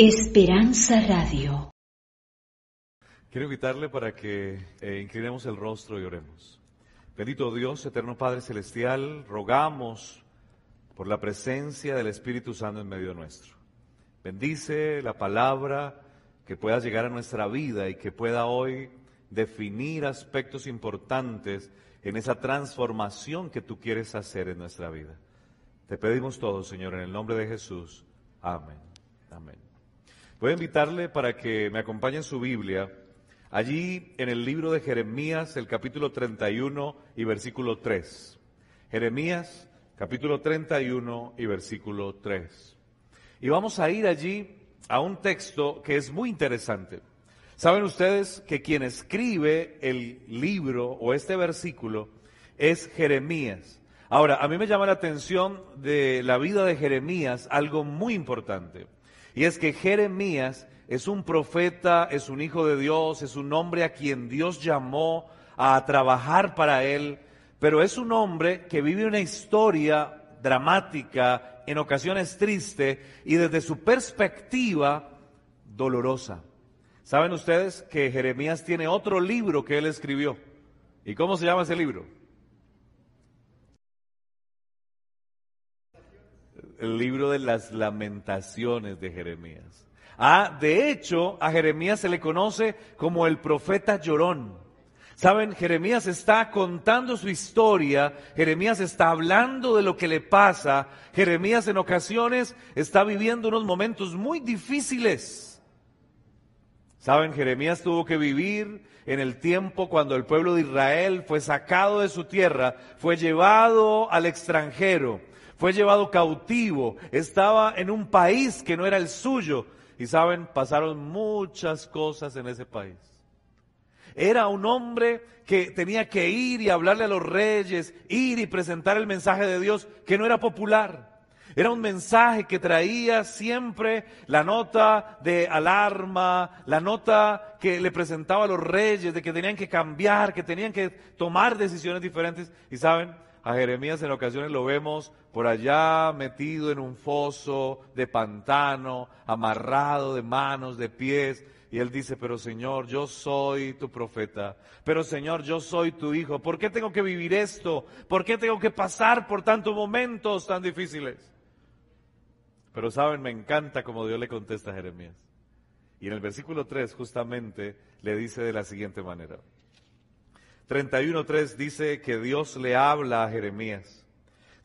Esperanza Radio. Quiero invitarle para que eh, inclinemos el rostro y oremos. Bendito Dios, eterno Padre Celestial, rogamos por la presencia del Espíritu Santo en medio nuestro. Bendice la palabra que pueda llegar a nuestra vida y que pueda hoy definir aspectos importantes en esa transformación que tú quieres hacer en nuestra vida. Te pedimos todo, Señor, en el nombre de Jesús. Amén. Amén. Voy a invitarle para que me acompañe en su Biblia, allí en el libro de Jeremías, el capítulo 31 y versículo 3. Jeremías, capítulo 31 y versículo 3. Y vamos a ir allí a un texto que es muy interesante. Saben ustedes que quien escribe el libro o este versículo es Jeremías. Ahora, a mí me llama la atención de la vida de Jeremías algo muy importante. Y es que Jeremías es un profeta, es un hijo de Dios, es un hombre a quien Dios llamó a trabajar para él, pero es un hombre que vive una historia dramática, en ocasiones triste y desde su perspectiva dolorosa. ¿Saben ustedes que Jeremías tiene otro libro que él escribió? ¿Y cómo se llama ese libro? El libro de las lamentaciones de Jeremías. Ah, de hecho, a Jeremías se le conoce como el profeta llorón. Saben, Jeremías está contando su historia, Jeremías está hablando de lo que le pasa, Jeremías en ocasiones está viviendo unos momentos muy difíciles. Saben, Jeremías tuvo que vivir en el tiempo cuando el pueblo de Israel fue sacado de su tierra, fue llevado al extranjero fue llevado cautivo, estaba en un país que no era el suyo. Y saben, pasaron muchas cosas en ese país. Era un hombre que tenía que ir y hablarle a los reyes, ir y presentar el mensaje de Dios que no era popular. Era un mensaje que traía siempre la nota de alarma, la nota que le presentaba a los reyes de que tenían que cambiar, que tenían que tomar decisiones diferentes. Y saben, a Jeremías en ocasiones lo vemos por allá metido en un foso de pantano, amarrado de manos, de pies. Y él dice, pero Señor, yo soy tu profeta. Pero Señor, yo soy tu hijo. ¿Por qué tengo que vivir esto? ¿Por qué tengo que pasar por tantos momentos tan difíciles? Pero saben, me encanta como Dios le contesta a Jeremías. Y en el versículo 3 justamente le dice de la siguiente manera. 31.3 dice que Dios le habla a Jeremías.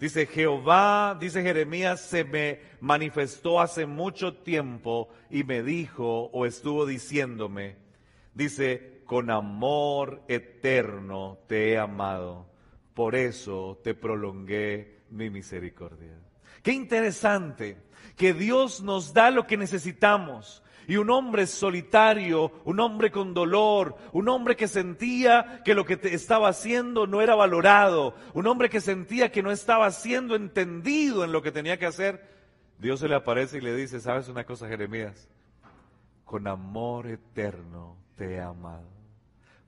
Dice, Jehová, dice Jeremías, se me manifestó hace mucho tiempo y me dijo o estuvo diciéndome, dice, con amor eterno te he amado, por eso te prolongué mi misericordia. Qué interesante que Dios nos da lo que necesitamos. Y un hombre solitario, un hombre con dolor, un hombre que sentía que lo que estaba haciendo no era valorado, un hombre que sentía que no estaba siendo entendido en lo que tenía que hacer, Dios se le aparece y le dice, ¿sabes una cosa, Jeremías? Con amor eterno te he amado.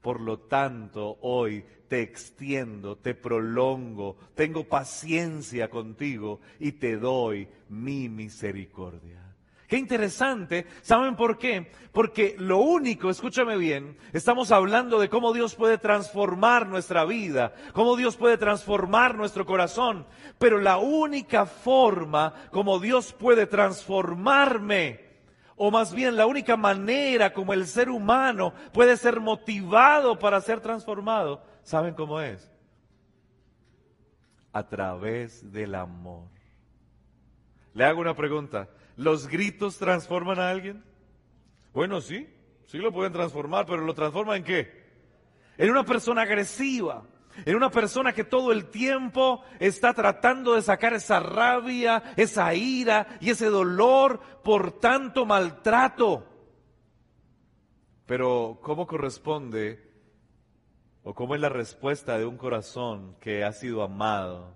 Por lo tanto, hoy te extiendo, te prolongo, tengo paciencia contigo y te doy mi misericordia. Qué interesante. ¿Saben por qué? Porque lo único, escúchame bien, estamos hablando de cómo Dios puede transformar nuestra vida, cómo Dios puede transformar nuestro corazón. Pero la única forma como Dios puede transformarme, o más bien la única manera como el ser humano puede ser motivado para ser transformado, ¿saben cómo es? A través del amor. Le hago una pregunta. ¿Los gritos transforman a alguien? Bueno, sí, sí lo pueden transformar, pero ¿lo transforman en qué? En una persona agresiva, en una persona que todo el tiempo está tratando de sacar esa rabia, esa ira y ese dolor por tanto maltrato. Pero ¿cómo corresponde o cómo es la respuesta de un corazón que ha sido amado,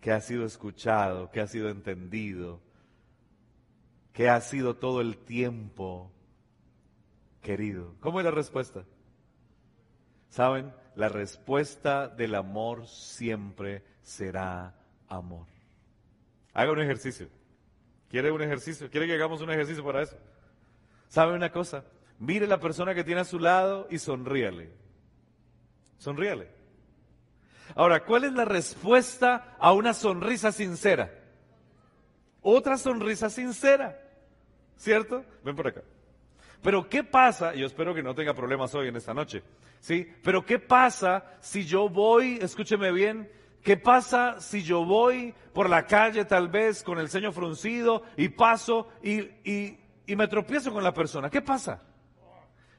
que ha sido escuchado, que ha sido entendido? Que ha sido todo el tiempo querido. ¿Cómo es la respuesta? ¿Saben? La respuesta del amor siempre será amor. Haga un ejercicio. ¿Quiere un ejercicio? ¿Quiere que hagamos un ejercicio para eso? ¿Sabe una cosa? Mire la persona que tiene a su lado y sonríale. Sonríale. Ahora, ¿cuál es la respuesta a una sonrisa sincera? Otra sonrisa sincera. ¿Cierto? Ven por acá. Pero ¿qué pasa? Yo espero que no tenga problemas hoy en esta noche. ¿Sí? Pero ¿qué pasa si yo voy, escúcheme bien, ¿qué pasa si yo voy por la calle tal vez con el ceño fruncido y paso y, y, y me tropiezo con la persona? ¿Qué pasa?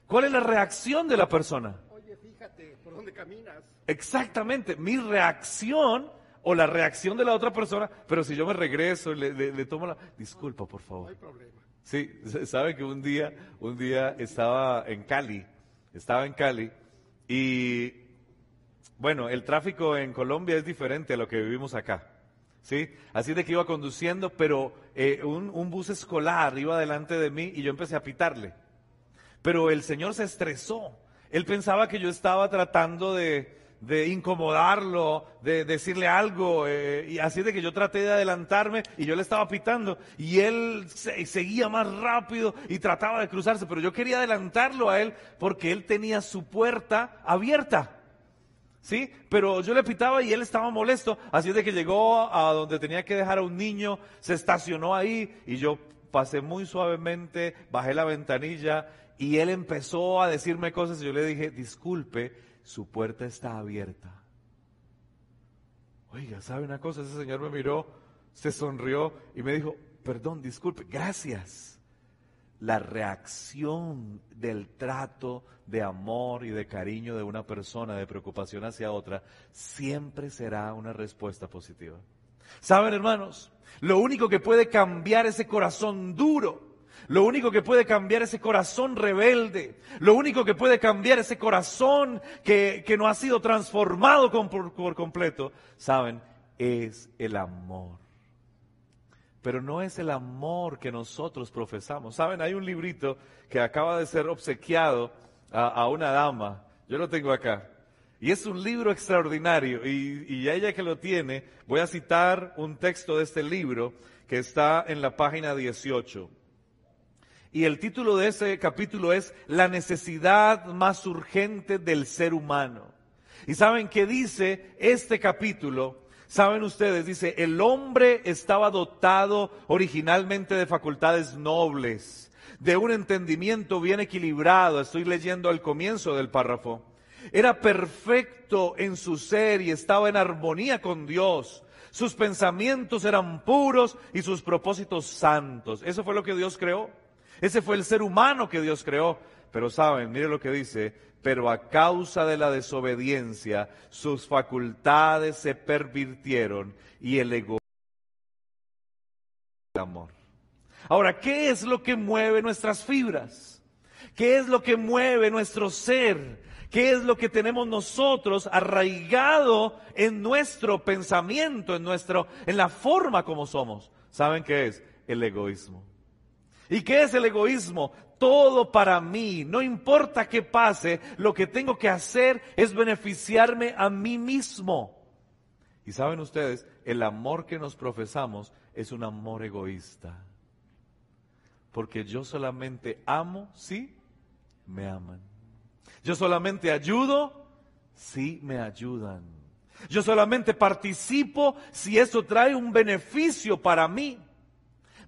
¿Cuál es la reacción de la persona? Oye, fíjate, ¿por dónde caminas? Exactamente, mi reacción o la reacción de la otra persona, pero si yo me regreso y le, le- le tomo la... Disculpa, por No favor. hay problema. Sí, sabe que un día, un día estaba en Cali, estaba en Cali y bueno, el tráfico en Colombia es diferente a lo que vivimos acá. ¿Sí? Así de que iba conduciendo, pero eh, un, un bus escolar iba delante de mí y yo empecé a pitarle. Pero el señor se estresó. Él pensaba que yo estaba tratando de, de incomodarlo, de decirle algo, eh, y así de que yo traté de adelantarme y yo le estaba pitando y él se- seguía más rápido y trataba de cruzarse, pero yo quería adelantarlo a él porque él tenía su puerta abierta. ¿Sí? Pero yo le pitaba y él estaba molesto, así de que llegó a donde tenía que dejar a un niño, se estacionó ahí y yo pasé muy suavemente, bajé la ventanilla y él empezó a decirme cosas y yo le dije, disculpe, su puerta está abierta. Oiga, ¿sabe una cosa? Ese señor me miró, se sonrió y me dijo, perdón, disculpe, gracias. La reacción del trato de amor y de cariño de una persona, de preocupación hacia otra, siempre será una respuesta positiva. ¿Saben, hermanos? Lo único que puede cambiar ese corazón duro, lo único que puede cambiar ese corazón rebelde, lo único que puede cambiar ese corazón que, que no ha sido transformado con- por, por completo, ¿saben? Es el amor. Pero no es el amor que nosotros profesamos. ¿Saben? Hay un librito que acaba de ser obsequiado a, a una dama. Yo lo tengo acá. Y es un libro extraordinario. Y, y ella que lo tiene, voy a citar un texto de este libro que está en la página 18. Y el título de ese capítulo es La necesidad más urgente del ser humano. ¿Y saben qué dice este capítulo? Saben ustedes, dice, el hombre estaba dotado originalmente de facultades nobles, de un entendimiento bien equilibrado. Estoy leyendo al comienzo del párrafo. Era perfecto en su ser y estaba en armonía con Dios. Sus pensamientos eran puros y sus propósitos santos. Eso fue lo que Dios creó. Ese fue el ser humano que Dios creó. Pero saben, mire lo que dice, pero a causa de la desobediencia, sus facultades se pervirtieron y el egoísmo el amor. Ahora, ¿qué es lo que mueve nuestras fibras? ¿Qué es lo que mueve nuestro ser? ¿Qué es lo que tenemos nosotros arraigado en nuestro pensamiento, en nuestro, en la forma como somos? ¿Saben qué es? El egoísmo. ¿Y qué es el egoísmo? Todo para mí, no importa qué pase, lo que tengo que hacer es beneficiarme a mí mismo. Y saben ustedes, el amor que nos profesamos es un amor egoísta. Porque yo solamente amo si me aman. Yo solamente ayudo si me ayudan. Yo solamente participo si eso trae un beneficio para mí.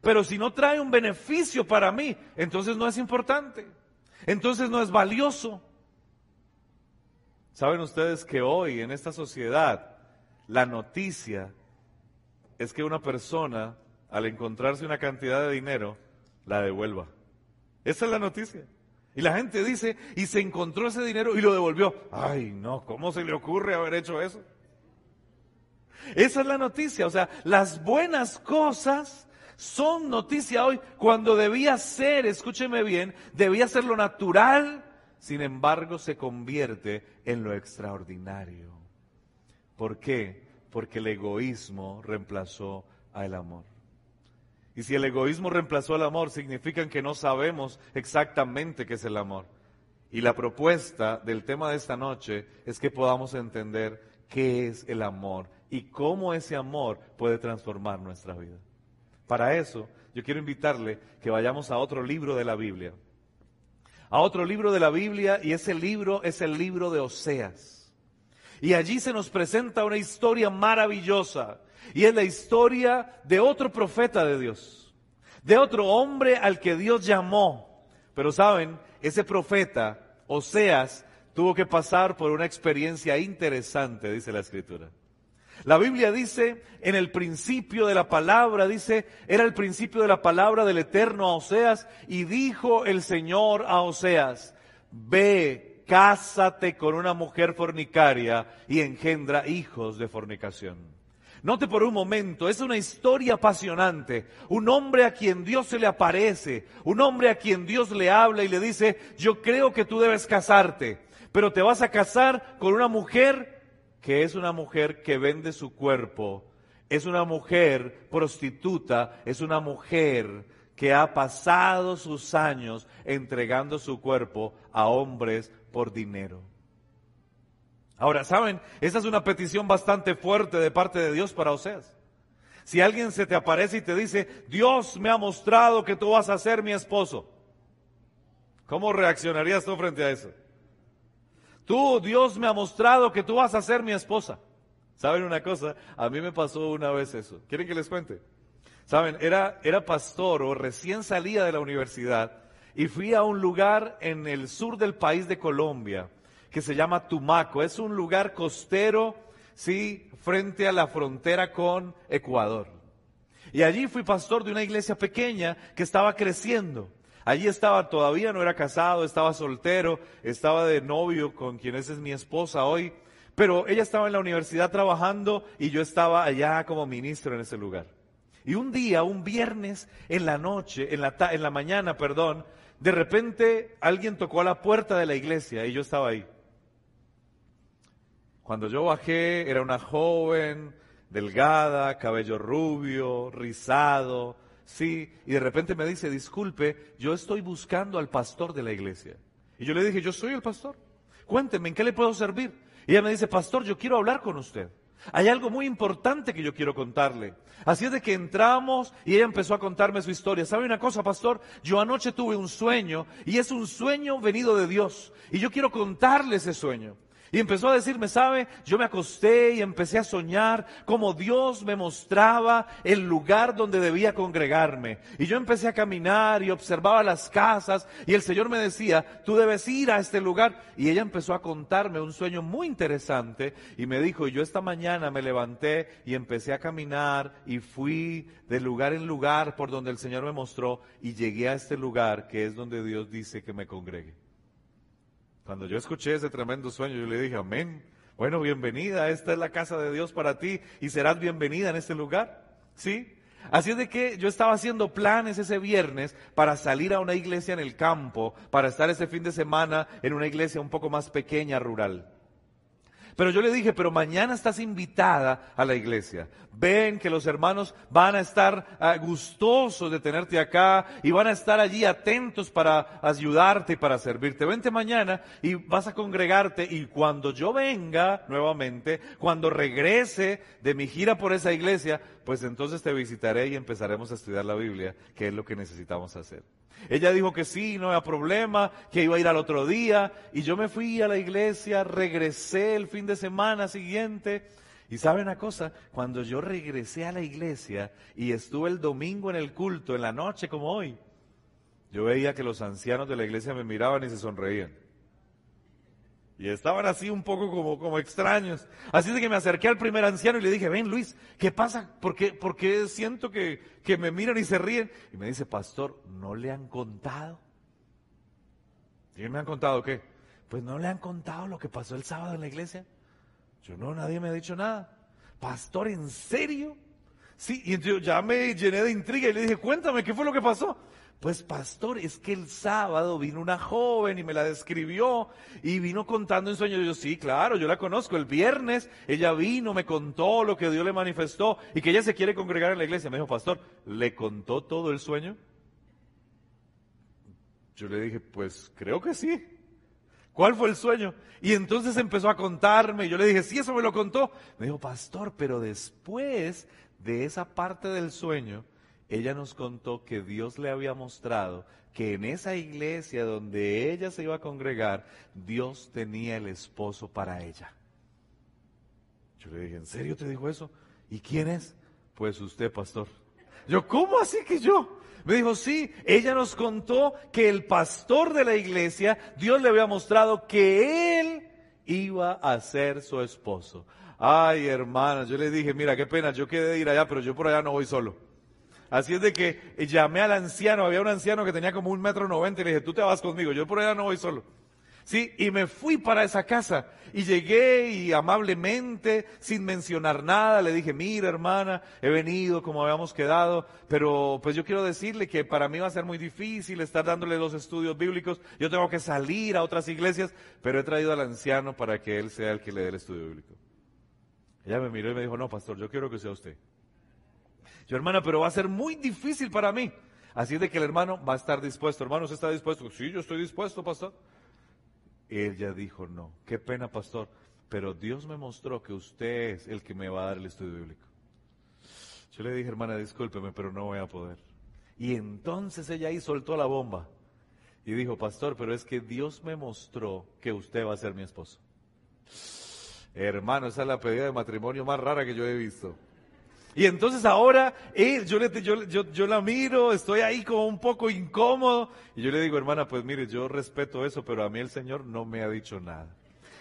Pero si no trae un beneficio para mí, entonces no es importante. Entonces no es valioso. Saben ustedes que hoy en esta sociedad la noticia es que una persona al encontrarse una cantidad de dinero la devuelva. Esa es la noticia. Y la gente dice, y se encontró ese dinero y lo devolvió. Ay, no, ¿cómo se le ocurre haber hecho eso? Esa es la noticia. O sea, las buenas cosas son noticia hoy cuando debía ser, escúcheme bien, debía ser lo natural, sin embargo se convierte en lo extraordinario. ¿Por qué? Porque el egoísmo reemplazó al amor. Y si el egoísmo reemplazó al amor, significa que no sabemos exactamente qué es el amor. Y la propuesta del tema de esta noche es que podamos entender qué es el amor y cómo ese amor puede transformar nuestra vida. Para eso, yo quiero invitarle que vayamos a otro libro de la Biblia. A otro libro de la Biblia y ese libro es el libro de Oseas. Y allí se nos presenta una historia maravillosa y es la historia de otro profeta de Dios, de otro hombre al que Dios llamó. Pero saben, ese profeta, Oseas, tuvo que pasar por una experiencia interesante, dice la escritura. La Biblia dice, en el principio de la palabra, dice, era el principio de la palabra del Eterno a Oseas, y dijo el Señor a Oseas, ve, cásate con una mujer fornicaria y engendra hijos de fornicación. Note por un momento, es una historia apasionante. Un hombre a quien Dios se le aparece, un hombre a quien Dios le habla y le dice, yo creo que tú debes casarte, pero te vas a casar con una mujer que es una mujer que vende su cuerpo, es una mujer prostituta, es una mujer que ha pasado sus años entregando su cuerpo a hombres por dinero. Ahora, ¿saben? Esa es una petición bastante fuerte de parte de Dios para Oseas. Si alguien se te aparece y te dice, Dios me ha mostrado que tú vas a ser mi esposo, ¿cómo reaccionarías tú frente a eso? Tú, Dios me ha mostrado que tú vas a ser mi esposa. ¿Saben una cosa? A mí me pasó una vez eso. ¿Quieren que les cuente? ¿Saben? Era, era pastor o recién salía de la universidad y fui a un lugar en el sur del país de Colombia que se llama Tumaco. Es un lugar costero, sí, frente a la frontera con Ecuador. Y allí fui pastor de una iglesia pequeña que estaba creciendo. Allí estaba, todavía no era casado, estaba soltero, estaba de novio con quien es mi esposa hoy, pero ella estaba en la universidad trabajando y yo estaba allá como ministro en ese lugar. Y un día, un viernes en la noche, en la, en la mañana, perdón, de repente alguien tocó a la puerta de la iglesia y yo estaba ahí. Cuando yo bajé, era una joven, delgada, cabello rubio, rizado, sí, y de repente me dice, disculpe, yo estoy buscando al pastor de la iglesia. Y yo le dije, yo soy el pastor. Cuénteme, ¿en qué le puedo servir? Y ella me dice, pastor, yo quiero hablar con usted. Hay algo muy importante que yo quiero contarle. Así es de que entramos y ella empezó a contarme su historia. ¿Sabe una cosa, pastor? Yo anoche tuve un sueño y es un sueño venido de Dios. Y yo quiero contarle ese sueño. Y empezó a decirme, ¿sabe? Yo me acosté y empecé a soñar como Dios me mostraba el lugar donde debía congregarme. Y yo empecé a caminar y observaba las casas y el Señor me decía, tú debes ir a este lugar. Y ella empezó a contarme un sueño muy interesante y me dijo, yo esta mañana me levanté y empecé a caminar y fui de lugar en lugar por donde el Señor me mostró y llegué a este lugar que es donde Dios dice que me congregue. Cuando yo escuché ese tremendo sueño, yo le dije, amén. Bueno, bienvenida, esta es la casa de Dios para ti y serás bienvenida en este lugar. ¿Sí? Así es de que yo estaba haciendo planes ese viernes para salir a una iglesia en el campo, para estar ese fin de semana en una iglesia un poco más pequeña, rural. Pero yo le dije, pero mañana estás invitada a la iglesia. Ven que los hermanos van a estar ah, gustosos de tenerte acá y van a estar allí atentos para ayudarte y para servirte. Vente mañana y vas a congregarte y cuando yo venga nuevamente, cuando regrese de mi gira por esa iglesia, pues entonces te visitaré y empezaremos a estudiar la Biblia, que es lo que necesitamos hacer. Ella dijo que sí, no había problema, que iba a ir al otro día. Y yo me fui a la iglesia, regresé el fin de semana siguiente. Y sabe una cosa, cuando yo regresé a la iglesia y estuve el domingo en el culto, en la noche como hoy, yo veía que los ancianos de la iglesia me miraban y se sonreían. Y estaban así un poco como, como extraños. Así de que me acerqué al primer anciano y le dije, ven Luis, ¿qué pasa? ¿Por qué, por qué siento que, que me miran y se ríen? Y me dice, pastor, ¿no le han contado? ¿Y me han contado qué? Pues no le han contado lo que pasó el sábado en la iglesia. Yo no, nadie me ha dicho nada. Pastor, ¿en serio? Sí, y entonces ya me llené de intriga y le dije, cuéntame, ¿qué fue lo que pasó? Pues pastor, es que el sábado vino una joven y me la describió y vino contando en sueños. Yo sí, claro, yo la conozco. El viernes ella vino, me contó lo que Dios le manifestó y que ella se quiere congregar en la iglesia. Me dijo, pastor, ¿le contó todo el sueño? Yo le dije, pues creo que sí. ¿Cuál fue el sueño? Y entonces empezó a contarme. Yo le dije, sí, eso me lo contó. Me dijo, pastor, pero después de esa parte del sueño, ella nos contó que Dios le había mostrado que en esa iglesia donde ella se iba a congregar, Dios tenía el esposo para ella. Yo le dije, ¿en serio te dijo eso? ¿Y quién es? Pues usted, pastor. Yo, ¿cómo así que yo? Me dijo, sí, ella nos contó que el pastor de la iglesia, Dios le había mostrado que él iba a ser su esposo. Ay, hermana, yo le dije, mira, qué pena, yo quedé de ir allá, pero yo por allá no voy solo. Así es de que llamé al anciano, había un anciano que tenía como un metro noventa y le dije, tú te vas conmigo, yo por allá no voy solo. Sí, y me fui para esa casa y llegué y amablemente, sin mencionar nada, le dije, mira hermana, he venido como habíamos quedado, pero pues yo quiero decirle que para mí va a ser muy difícil estar dándole los estudios bíblicos, yo tengo que salir a otras iglesias, pero he traído al anciano para que él sea el que le dé el estudio bíblico. Ella me miró y me dijo, no, pastor, yo quiero que sea usted. Yo, hermana, pero va a ser muy difícil para mí. Así de que el hermano va a estar dispuesto. Hermano, ¿usted está dispuesto? Sí, yo estoy dispuesto, pastor. Ella dijo, no, qué pena, pastor, pero Dios me mostró que usted es el que me va a dar el estudio bíblico. Yo le dije, hermana, discúlpeme, pero no voy a poder. Y entonces ella ahí soltó la bomba y dijo, pastor, pero es que Dios me mostró que usted va a ser mi esposo. Hermano, esa es la pedida de matrimonio más rara que yo he visto. Y entonces ahora yo, le, yo, la miro, estoy ahí como un poco incómodo. Y yo le digo, hermana, pues mire, yo respeto eso, pero a mí el Señor no me ha dicho nada.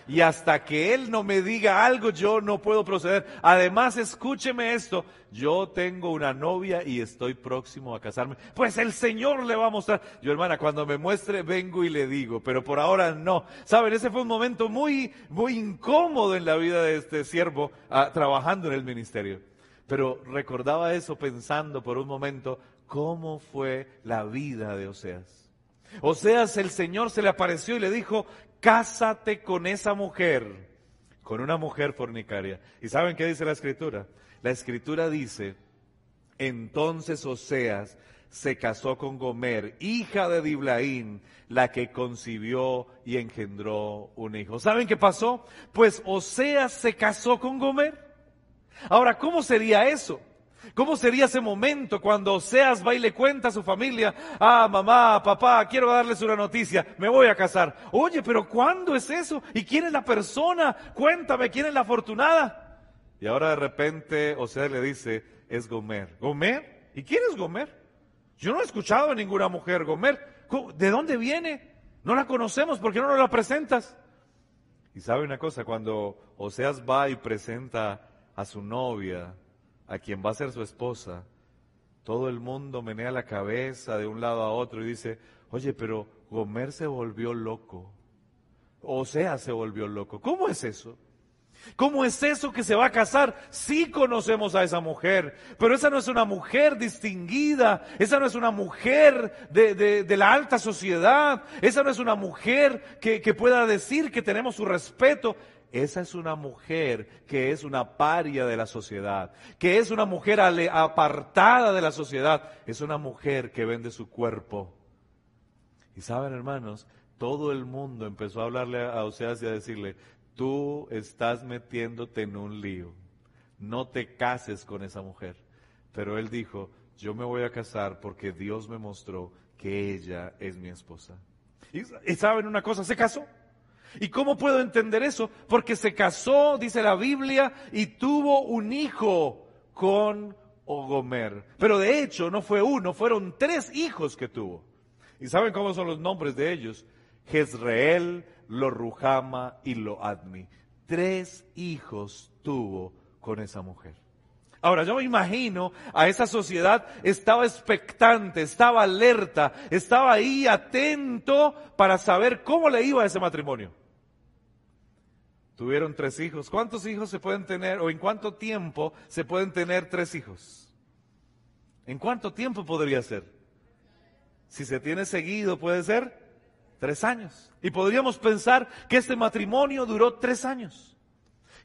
Y hasta que Él no me diga algo, yo no puedo proceder. Además, escúcheme esto, yo tengo una novia y estoy próximo a casarme. Pues el Señor le va a mostrar. Yo, hermana, cuando me muestre, vengo y le digo, pero por ahora no. Saben, ese fue un momento muy, muy incómodo en la vida de este siervo ah, trabajando en el ministerio. Pero recordaba eso pensando por un momento cómo fue la vida de Oseas. Oseas, el Señor se le apareció y le dijo, cásate con esa mujer, con una mujer fornicaria. ¿Y saben qué dice la escritura? La escritura dice, entonces Oseas se casó con Gomer, hija de Diblaín, la que concibió y engendró un hijo. ¿Saben qué pasó? Pues Oseas se casó con Gomer. Ahora, ¿cómo sería eso? ¿Cómo sería ese momento cuando Oseas va y le cuenta a su familia, ah, mamá, papá, quiero darles una noticia, me voy a casar? Oye, pero ¿cuándo es eso? ¿Y quién es la persona? Cuéntame, ¿quién es la afortunada? Y ahora de repente Oseas le dice, es Gomer. ¿Gomer? ¿Y quién es Gomer? Yo no he escuchado a ninguna mujer Gomer. ¿De dónde viene? No la conocemos, ¿por qué no nos la presentas? Y sabe una cosa, cuando Oseas va y presenta a su novia, a quien va a ser su esposa, todo el mundo menea la cabeza de un lado a otro y dice, oye, pero Gomer se volvió loco. O sea, se volvió loco. ¿Cómo es eso? ¿Cómo es eso que se va a casar? Sí conocemos a esa mujer, pero esa no es una mujer distinguida, esa no es una mujer de, la alta sociedad, esa no es una mujer que, que pueda decir que tenemos su respeto. Esa es una mujer que es una paria de la sociedad, que es una mujer apartada de la sociedad, es una mujer que vende su cuerpo. Y saben, hermanos, todo el mundo empezó a hablarle a Oseas y a decirle, tú estás metiéndote en un lío, no te cases con esa mujer. Pero él dijo, yo me voy a casar porque Dios me mostró que ella es mi esposa. Y, y saben una cosa, se casó. ¿Y cómo puedo entender eso? Porque se casó, dice la Biblia, y tuvo un hijo con Ogomer. Pero de hecho no fue uno, fueron tres hijos que tuvo. ¿Y saben cómo son los nombres de ellos? Jezreel, Lo y Lo Admi. Tres hijos tuvo con esa mujer. Ahora, yo me imagino a esa sociedad, estaba expectante, estaba alerta, estaba ahí atento para saber cómo le iba a ese matrimonio. Tuvieron tres hijos. ¿Cuántos hijos se pueden tener o en cuánto tiempo se pueden tener tres hijos? ¿En cuánto tiempo podría ser? Si se tiene seguido, puede ser tres años. Y podríamos pensar que este matrimonio duró tres años.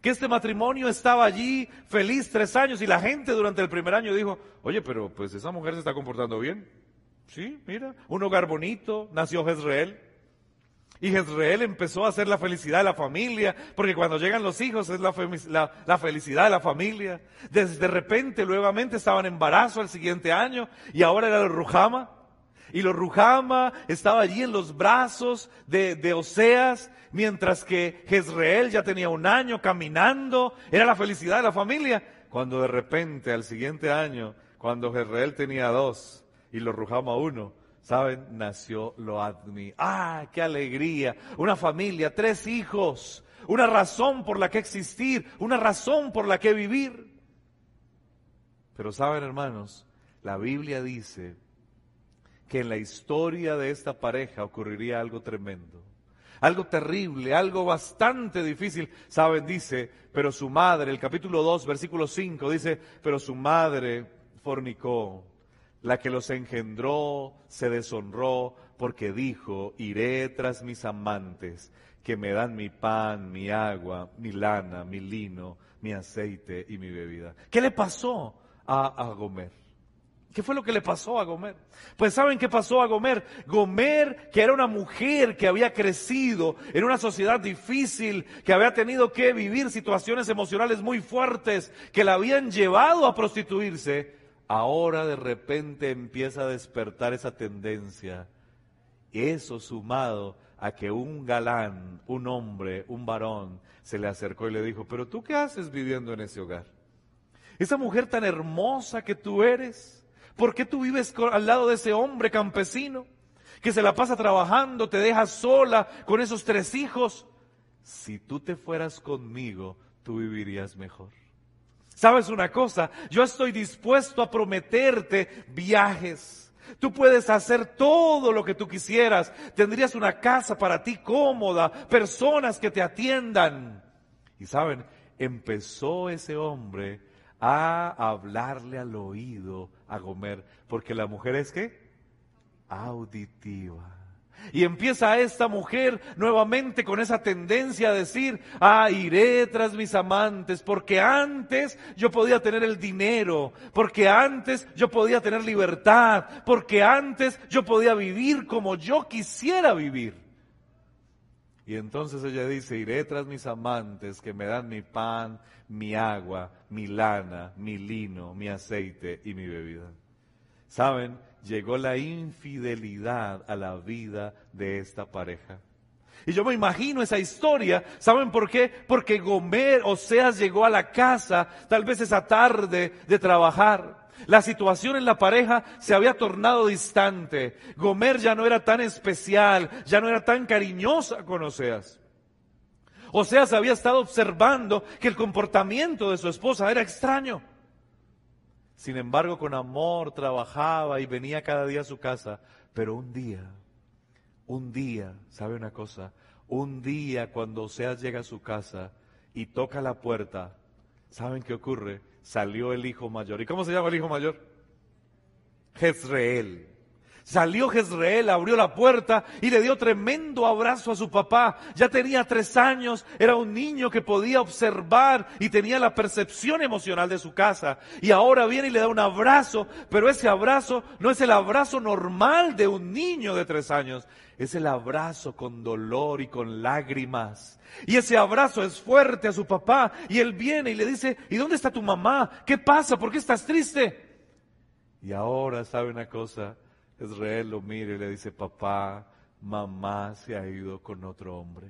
Que este matrimonio estaba allí feliz tres años y la gente durante el primer año dijo, oye, pero pues esa mujer se está comportando bien. Sí, mira, un hogar bonito, nació Jezreel. Y Jezreel empezó a hacer la felicidad de la familia, porque cuando llegan los hijos es la, felicidad de la familia. Desde repente, nuevamente estaban en embarazo el siguiente año, y ahora era los Rujama. Y los Rujama estaba allí en los brazos de, de Oseas, mientras que Jezreel ya tenía un año caminando, era la felicidad de la familia. Cuando de repente, al siguiente año, cuando Jezreel tenía dos y los Rujama uno, ¿Saben? Nació Loadmi. ¡Ah, qué alegría! Una familia, tres hijos, una razón por la que existir, una razón por la que vivir. Pero saben, hermanos, la Biblia dice que en la historia de esta pareja ocurriría algo tremendo. Algo terrible, algo bastante difícil. Saben, dice, pero su madre, el capítulo 2, versículo 5, dice, pero su madre fornicó la que los engendró se deshonró porque dijo, iré tras mis amantes, que me dan mi pan, mi agua, mi lana, mi lino, mi aceite y mi bebida. ¿Qué le pasó a, a Gomer? ¿Qué fue lo que le pasó a Gomer? Pues ¿saben qué pasó a Gomer? Gomer, que era una mujer que había crecido en una sociedad difícil, que había tenido que vivir situaciones emocionales muy fuertes, que la habían llevado a prostituirse, ahora de repente empieza a despertar esa tendencia. Eso sumado a que un galán, un hombre, un varón, se le acercó y le dijo, pero tú qué haces viviendo en ese hogar? Esa mujer tan hermosa que tú eres, ¿por qué tú vives al lado de ese hombre campesino que se la pasa trabajando, te deja sola con esos tres hijos? Si tú te fueras conmigo, tú vivirías mejor. ¿Sabes una cosa? Yo estoy dispuesto a prometerte viajes. Tú puedes hacer todo lo que tú quisieras. Tendrías una casa para ti cómoda, personas que te atiendan. Y saben, empezó ese hombre a hablarle al oído a Gomer, porque la mujer es que auditiva. Y empieza esta mujer nuevamente con esa tendencia a decir, ah, iré tras mis amantes, porque antes yo podía tener el dinero, porque antes yo podía tener libertad, porque antes yo podía vivir como yo quisiera vivir. Y entonces ella dice, iré tras mis amantes que me dan mi pan, mi agua, mi lana, mi lino, mi aceite y mi bebida. ¿Saben? Llegó la infidelidad a la vida de esta pareja. Y yo me imagino esa historia, ¿saben por qué? Porque Gomer, Oseas, llegó a la casa, tal vez esa tarde de trabajar. La situación en la pareja se había tornado distante. Gomer ya no era tan especial, ya no era tan cariñosa con Oseas. Oseas había estado observando que el comportamiento de su esposa era extraño. Sin embargo, con amor trabajaba y venía cada día a su casa. Pero un día, un día, ¿sabe una cosa? Un día cuando Oseas llega a su casa y toca la puerta, ¿saben qué ocurre? Salió el hijo mayor. ¿Y cómo se llama el hijo mayor? Jezreel. Salió Jezreel, abrió la puerta y le dio tremendo abrazo a su papá. Ya tenía tres años, era un niño que podía observar y tenía la percepción emocional de su casa. Y ahora viene y le da un abrazo, pero ese abrazo no es el abrazo normal de un niño de tres años. Es el abrazo con dolor y con lágrimas. Y ese abrazo es fuerte a su papá. Y él viene y le dice, ¿y dónde está tu mamá? ¿Qué pasa? ¿Por qué estás triste? Y ahora sabe una cosa Israel lo mira y le dice, papá, mamá se ha ido con otro hombre.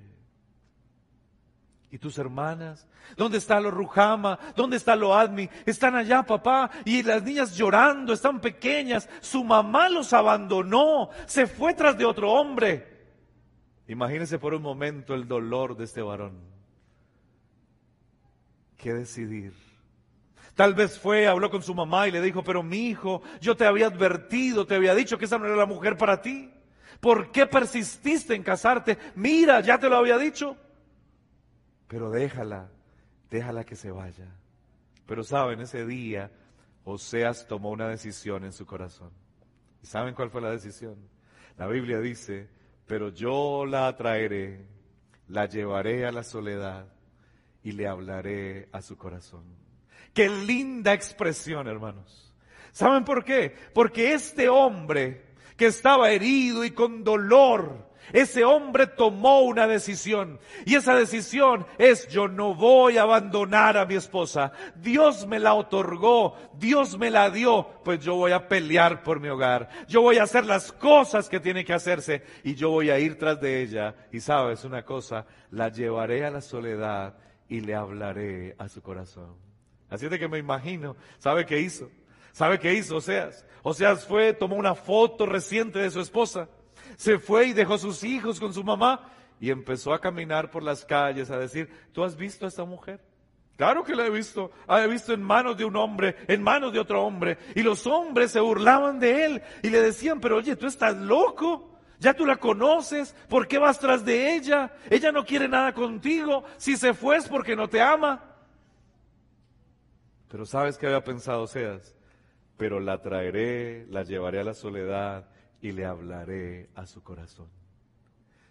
¿Y tus hermanas? ¿Dónde está lo Rujama? ¿Dónde está lo Admi? Están allá, papá. Y las niñas llorando, están pequeñas. Su mamá los abandonó. Se fue tras de otro hombre. Imagínense por un momento el dolor de este varón. ¿Qué decidir? Tal vez fue, habló con su mamá y le dijo, pero mi hijo, yo te había advertido, te había dicho que esa no era la mujer para ti. ¿Por qué persististe en casarte? Mira, ya te lo había dicho. Pero déjala, déjala que se vaya. Pero saben, ese día Oseas tomó una decisión en su corazón. ¿Y saben cuál fue la decisión? La Biblia dice, pero yo la atraeré, la llevaré a la soledad y le hablaré a su corazón. Qué linda expresión, hermanos. ¿Saben por qué? Porque este hombre que estaba herido y con dolor, Ese hombre tomó una decisión y esa decisión es yo no voy a abandonar a mi esposa. Dios me la otorgó, Dios me la dio, pues yo voy a pelear por mi hogar. Yo voy a hacer las cosas que tiene que hacerse y yo voy a ir tras de ella. Y sabes una cosa, la llevaré a la soledad y le hablaré a su corazón. Así es de que me imagino, ¿sabe qué hizo? ¿Sabe qué hizo Oseas? Oseas fue, tomó una foto reciente de su esposa, se fue y dejó sus hijos con su mamá y empezó a caminar por las calles a decir, ¿tú has visto a esta mujer? Claro que la he visto, la he visto en manos de un hombre, en manos de otro hombre. Y los hombres se burlaban de él y le decían, pero oye, tú estás loco. Ya tú la conoces, ¿por qué vas tras de ella? Ella no quiere nada contigo, si se fue es porque no te ama. Pero ¿sabes qué había pensado Seas? pero la traeré, la llevaré a la soledad y le hablaré a su corazón.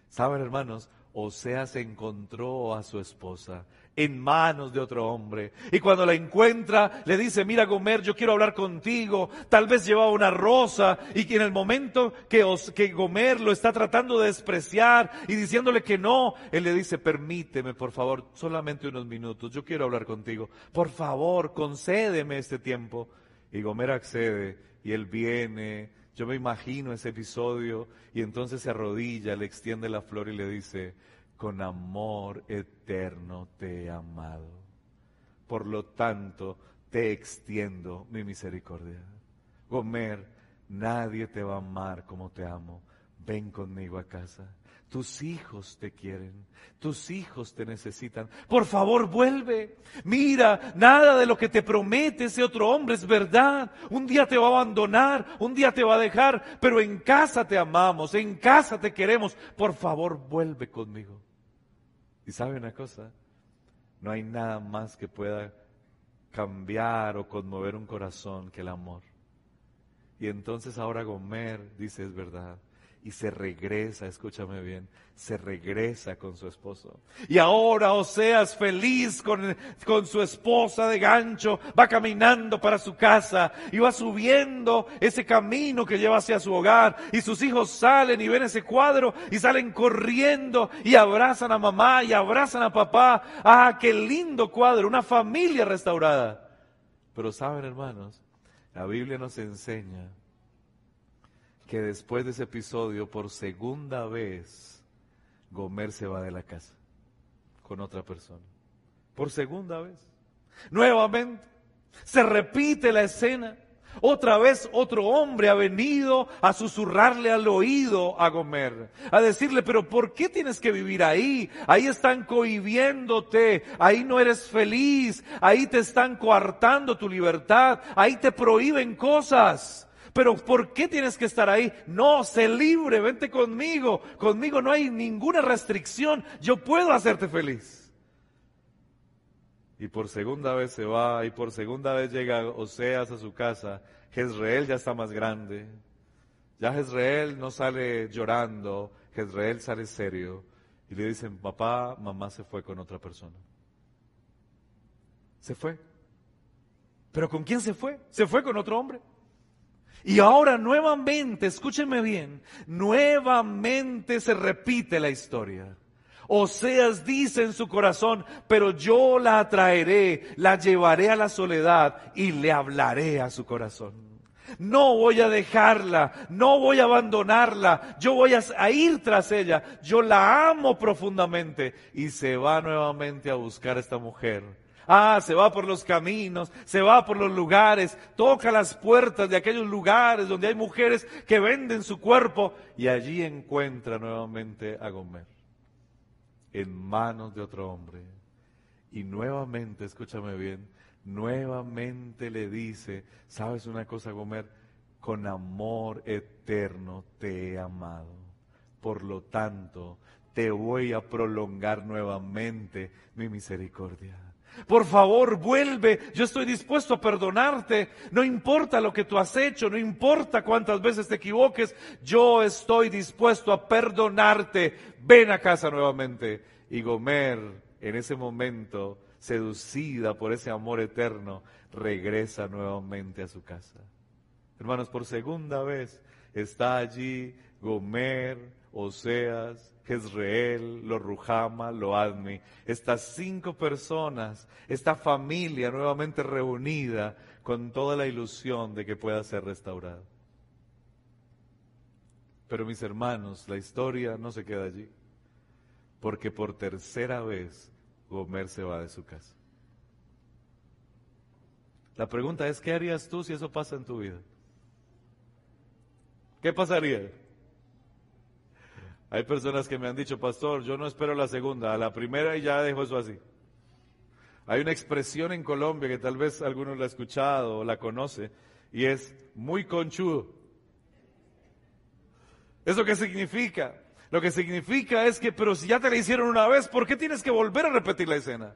Saben, hermanos, Oseas encontró a su esposa en manos de otro hombre. Y cuando la encuentra, le dice, mira Gomer, yo quiero hablar contigo. Tal vez llevaba una rosa y que en el momento que, que Gomer lo está tratando de despreciar y diciéndole que no, él le dice, permíteme, por favor, solamente unos minutos, yo quiero hablar contigo. Por favor, concédeme este tiempo. Y Gomer accede y él viene. Yo me imagino ese episodio y entonces se arrodilla, le extiende la flor y le dice, con amor eterno te he amado. Por lo tanto, te extiendo mi misericordia. Gomer, nadie te va a amar como te amo. Ven conmigo a casa. Tus hijos te quieren, tus hijos te necesitan. Por favor, vuelve. Mira, nada de lo que te promete ese otro hombre es verdad. Un día te va a abandonar, un día te va a dejar, pero en casa te amamos, en casa te queremos. Por favor, vuelve conmigo. Y sabe una cosa, no hay nada más que pueda cambiar o conmover un corazón que el amor. Y entonces ahora Gomer dice, es verdad y se regresa, escúchame bien, se regresa con su esposo. Y ahora Oseas feliz con, con su esposa de gancho, va caminando para su casa y va subiendo ese camino que lleva hacia su hogar y sus hijos salen y ven ese cuadro y salen corriendo y abrazan a mamá y abrazan a papá. Ah, qué lindo cuadro, una familia restaurada. Pero saben hermanos, la Biblia nos enseña que después de ese episodio, por segunda vez, Gomer se va de la casa con otra persona. Por segunda vez. Nuevamente, se repite la escena. Otra vez otro hombre ha venido a susurrarle al oído a Gomer, a decirle, pero ¿por qué tienes que vivir ahí? Ahí están cohibiéndote, ahí no eres feliz, ahí te están coartando tu libertad, ahí te prohíben cosas. Pero ¿por qué tienes que estar ahí? No, sé libre, vente conmigo. Conmigo no hay ninguna restricción. Yo puedo hacerte feliz. Y por segunda vez se va y por segunda vez llega Oseas a su casa. Jezreel ya está más grande. Ya Jezreel no sale llorando, Jezreel sale serio. Y le dicen, papá, mamá se fue con otra persona. Se fue. ¿Pero con quién se fue? Se fue con otro hombre. Y ahora nuevamente, escúchenme bien, nuevamente se repite la historia. Oseas dice en su corazón, pero yo la atraeré, la llevaré a la soledad y le hablaré a su corazón. No voy a dejarla, no voy a abandonarla, yo voy a, ir tras ella, yo la amo profundamente. Y se va nuevamente a buscar a esta mujer Ah, se va por los caminos, se va por los lugares, toca las puertas de aquellos lugares donde hay mujeres que venden su cuerpo y allí encuentra nuevamente a Gomer en manos de otro hombre. Y nuevamente, escúchame bien, nuevamente le dice, ¿sabes una cosa, Gomer? Con amor eterno te he amado. Por lo tanto, te voy a prolongar nuevamente mi misericordia. Por favor, vuelve. Yo estoy dispuesto a perdonarte. No importa lo que tú has hecho, no importa cuántas veces te equivoques. Yo estoy dispuesto a perdonarte. Ven a casa nuevamente. Y Gomer, en ese momento, seducida por ese amor eterno, regresa nuevamente a su casa. Hermanos, por segunda vez está allí Gomer, Oseas, Jezreel, lo Rujama, lo Admi. Estas cinco personas, esta familia nuevamente reunida con toda la ilusión de que pueda ser restaurada. Pero mis hermanos, la historia no se queda allí, porque por tercera vez Gomer se va de su casa. La pregunta es, ¿qué harías tú si eso pasa en tu vida? ¿Qué pasaría? Hay personas que me han dicho, pastor, yo no espero la segunda, a la primera y ya dejo eso así. Hay una expresión en Colombia que tal vez alguno la ha escuchado o la conoce y es muy conchudo. ¿Eso qué significa? Lo que significa es que, pero si ya te la hicieron una vez, ¿por qué tienes que volver a repetir la escena?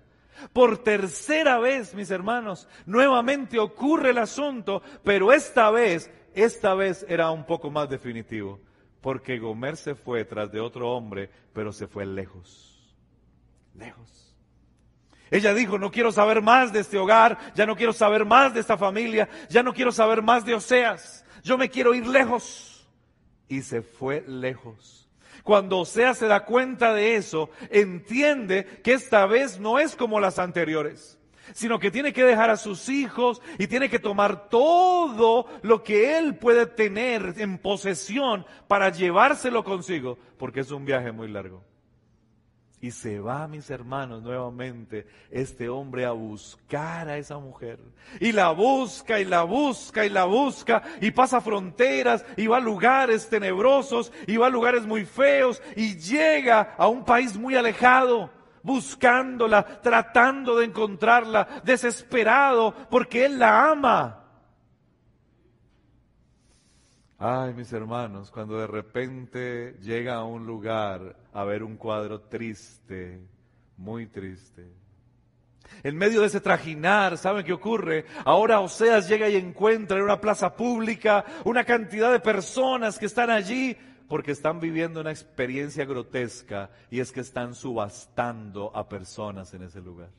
Por tercera vez, mis hermanos, nuevamente ocurre el asunto, pero esta vez, esta vez era un poco más definitivo, porque Gomer se fue tras de otro hombre, pero se fue lejos, lejos. Ella dijo, no quiero saber más de este hogar, ya no quiero saber más de esta familia, ya no quiero saber más de Oseas, yo me quiero ir lejos. Y se fue lejos. Cuando Osea se da cuenta de eso, entiende que esta vez no es como las anteriores, sino que tiene que dejar a sus hijos y tiene que tomar todo lo que él puede tener en posesión para llevárselo consigo, porque es un viaje muy largo. Y se va, mis hermanos, nuevamente este hombre a buscar a esa mujer. Y la busca y la busca y la busca y pasa fronteras y va a lugares tenebrosos y va a lugares muy feos y llega a un país muy alejado buscándola, tratando de encontrarla, desesperado porque él la ama. Ay, mis hermanos, cuando de repente llega a un lugar a ver un cuadro triste, muy triste. En medio de ese trajinar, ¿saben qué ocurre? Ahora Oseas llega y encuentra en una plaza pública una cantidad de personas que están allí porque están viviendo una experiencia grotesca y es que están subastando a personas en ese lugar.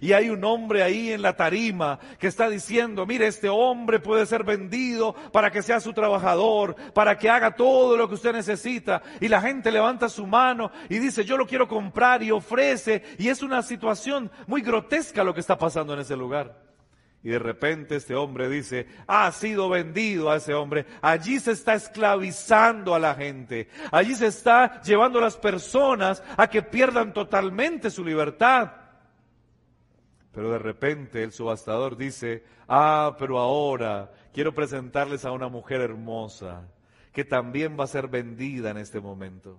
Y hay un hombre ahí en la tarima que está diciendo, mire, este hombre puede ser vendido para que sea su trabajador, para que haga todo lo que usted necesita. Y la gente levanta su mano y dice, yo lo quiero comprar y ofrece. Y es una situación muy grotesca lo que está pasando en ese lugar. Y de repente este hombre dice, ha sido vendido a ese hombre. Allí se está esclavizando a la gente. Allí se está llevando a las personas a que pierdan totalmente su libertad. Pero de repente el subastador dice, ah, pero ahora quiero presentarles a una mujer hermosa que también va a ser vendida en este momento.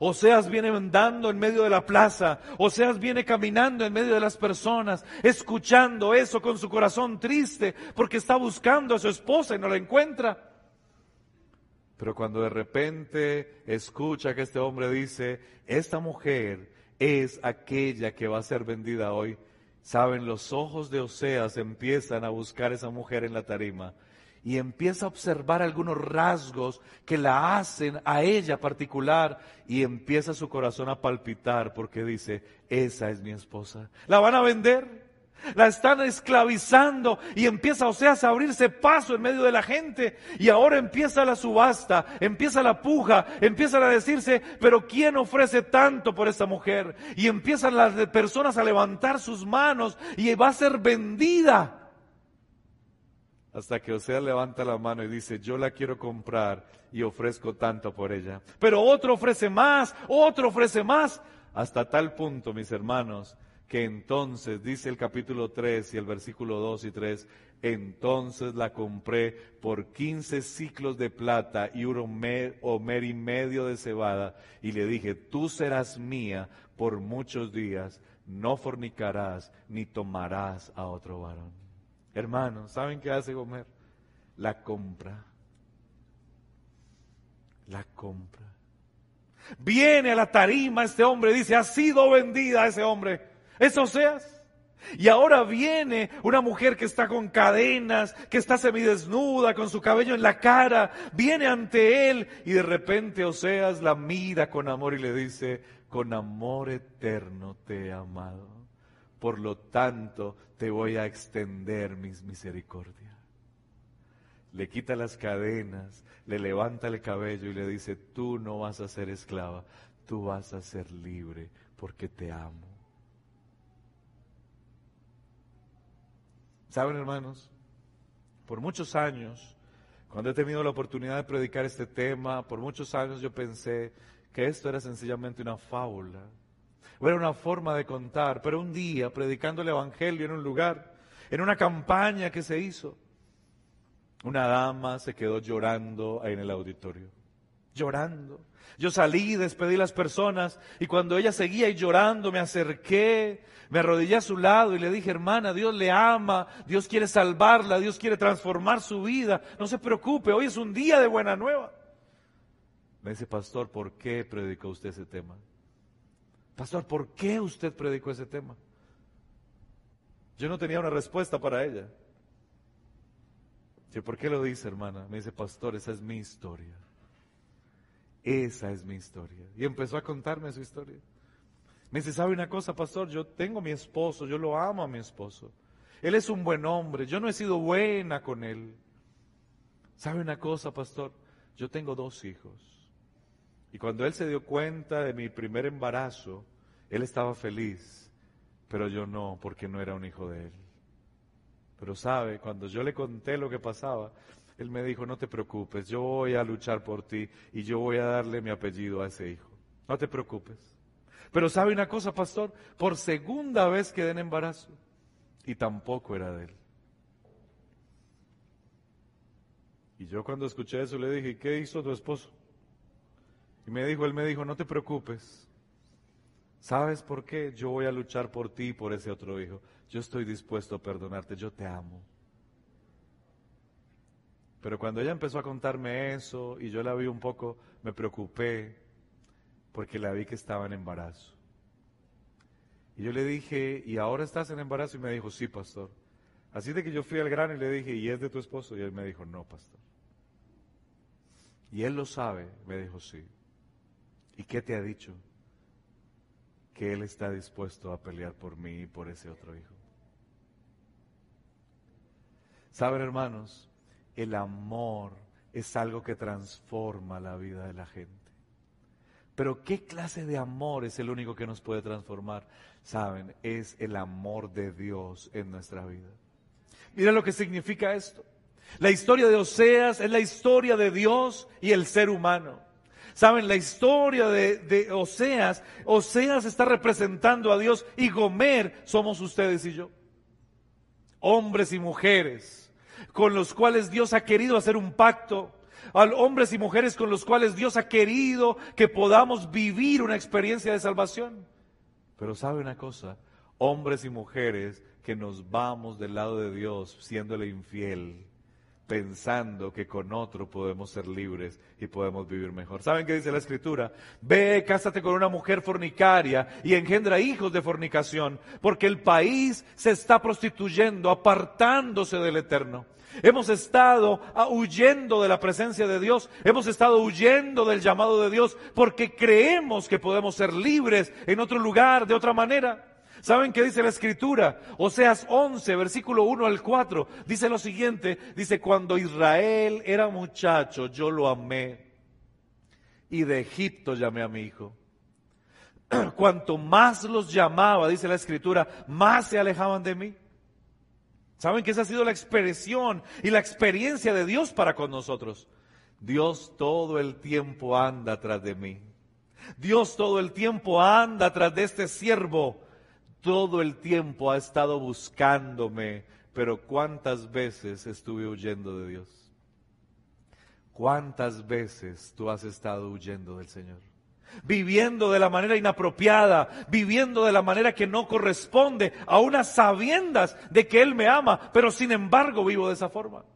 Oseas viene andando en medio de la plaza, Oseas viene caminando en medio de las personas, escuchando eso con su corazón triste, porque está buscando a su esposa y no la encuentra. Pero cuando de repente escucha que este hombre dice, esta mujer es aquella que va a ser vendida hoy, Saben, los ojos de Oseas empiezan a buscar a esa mujer en la tarima y empieza a observar algunos rasgos que la hacen a ella particular y empieza su corazón a palpitar porque dice, esa es mi esposa. ¿La van a vender? La están esclavizando y empieza Oseas a abrirse paso en medio de la gente. Y ahora empieza la subasta, empieza la puja, empiezan a decirse, pero ¿quién ofrece tanto por esta mujer? Y empiezan las personas a levantar sus manos y va a ser vendida. Hasta que Oseas levanta la mano y dice, yo la quiero comprar y ofrezco tanto por ella. Pero otro ofrece más, otro ofrece más. Hasta tal punto, mis hermanos, que entonces, dice el capítulo 3 y el versículo 2 y 3, entonces la compré por 15 ciclos de plata y un homer y medio de cebada, y le dije, tú serás mía por muchos días, no fornicarás ni tomarás a otro varón. Hermanos, ¿saben qué hace Gomer? La compra. La compra. Viene a la tarima este hombre, dice, ha sido vendida ese hombre es Oseas. Y ahora viene una mujer que está con cadenas, que está semidesnuda, con su cabello en la cara, viene ante él y de repente Oseas la mira con amor y le dice, con amor eterno te he amado, por lo tanto te voy a extender mis misericordias. le quita las cadenas, le levanta el cabello y le dice, tú no vas a ser esclava, tú vas a ser libre porque te amo. ¿Saben, hermanos? Por muchos años, cuando he tenido la oportunidad de predicar este tema, por muchos años yo pensé que esto era sencillamente una fábula, era una forma de contar, pero un día, predicando el Evangelio en un lugar, en una campaña que se hizo, una dama se quedó llorando en el auditorio, llorando. Yo salí, despedí a las personas y cuando ella seguía y llorando me acerqué, me arrodillé a su lado y le dije, hermana, Dios le ama, Dios quiere salvarla, Dios quiere transformar su vida, no se preocupe, hoy es un día de buena nueva. Me dice, pastor, ¿por qué predicó usted ese tema? Pastor, ¿por qué usted predicó ese tema? Yo no tenía una respuesta para ella. ¿Por qué lo dice, hermana? Me dice, pastor, esa es mi historia. Esa es mi historia. Y empezó a contarme su historia. Me dice, ¿sabe una cosa, pastor? Yo tengo mi esposo, yo lo amo a mi esposo. Él es un buen hombre, yo no he sido buena con él. ¿Sabe una cosa, pastor? Yo tengo dos hijos. Cuando él se dio cuenta de mi primer embarazo, él estaba feliz, pero yo no, porque no era un hijo de él. Pero sabe, cuando yo le conté lo que pasaba, él me dijo, no te preocupes, yo voy a luchar por ti y yo voy a darle mi apellido a ese hijo. No te preocupes. Pero sabe una cosa, pastor, por segunda vez quedé en embarazo y tampoco era de él. Y yo cuando escuché eso le dije, ¿qué hizo tu esposo? Y me dijo, él me dijo, no te preocupes. ¿Sabes por qué? Yo voy a luchar por ti y por ese otro hijo yo estoy dispuesto a perdonarte, yo te amo. Pero cuando ella empezó a contarme eso y yo la vi un poco, me preocupé porque la vi que estaba en embarazo. Y yo le dije, ¿y ahora estás en embarazo? Y me dijo, sí, pastor. Así de que yo fui al grano y le dije, ¿y es de tu esposo? Y él me dijo, no, pastor. Y él lo sabe, me dijo, sí. ¿Y qué te ha dicho? Que él está dispuesto a pelear por mí y por ese otro hijo. Saben, hermanos, el amor es algo que transforma la vida de la gente. Pero ¿qué clase de amor es el único que nos puede transformar? Saben, es el amor de Dios en nuestra vida. Mira lo que significa esto. La historia de Oseas es la historia de Dios y el ser humano. Saben, la historia de, Oseas, Oseas está representando a Dios y Gomer somos ustedes y yo. Hombres y mujeres con los cuales Dios ha querido hacer un pacto, hombres y mujeres con los cuales Dios ha querido que podamos vivir una experiencia de salvación. Pero sabe una cosa, hombres y mujeres que nos vamos del lado de Dios siéndole infiel pensando que con otro podemos ser libres y podemos vivir mejor. ¿Saben qué dice la escritura? Ve, cásate con una mujer fornicaria y engendra hijos de fornicación, porque el país se está prostituyendo, apartándose del eterno. Hemos estado huyendo de la presencia de Dios, hemos estado huyendo del llamado de Dios porque creemos que podemos ser libres en otro lugar, de otra manera. ¿Saben qué dice la escritura? Oseas 11, versículo 1 al 4, dice lo siguiente, dice, cuando Israel era muchacho, yo lo amé y de Egipto llamé a mi hijo. Cuanto más los llamaba, dice la escritura, más se alejaban de mí. ¿Saben que esa ha sido la expresión y la experiencia de Dios para con nosotros? Dios todo el tiempo anda tras de mí. Dios todo el tiempo anda tras de este siervo todo el tiempo ha estado buscándome, pero ¿cuántas veces estuve huyendo de Dios? ¿Cuántas veces tú has estado huyendo del Señor? Viviendo de la manera inapropiada, viviendo de la manera que no corresponde, a unas sabiendas de que Él me ama, pero sin embargo vivo de esa forma.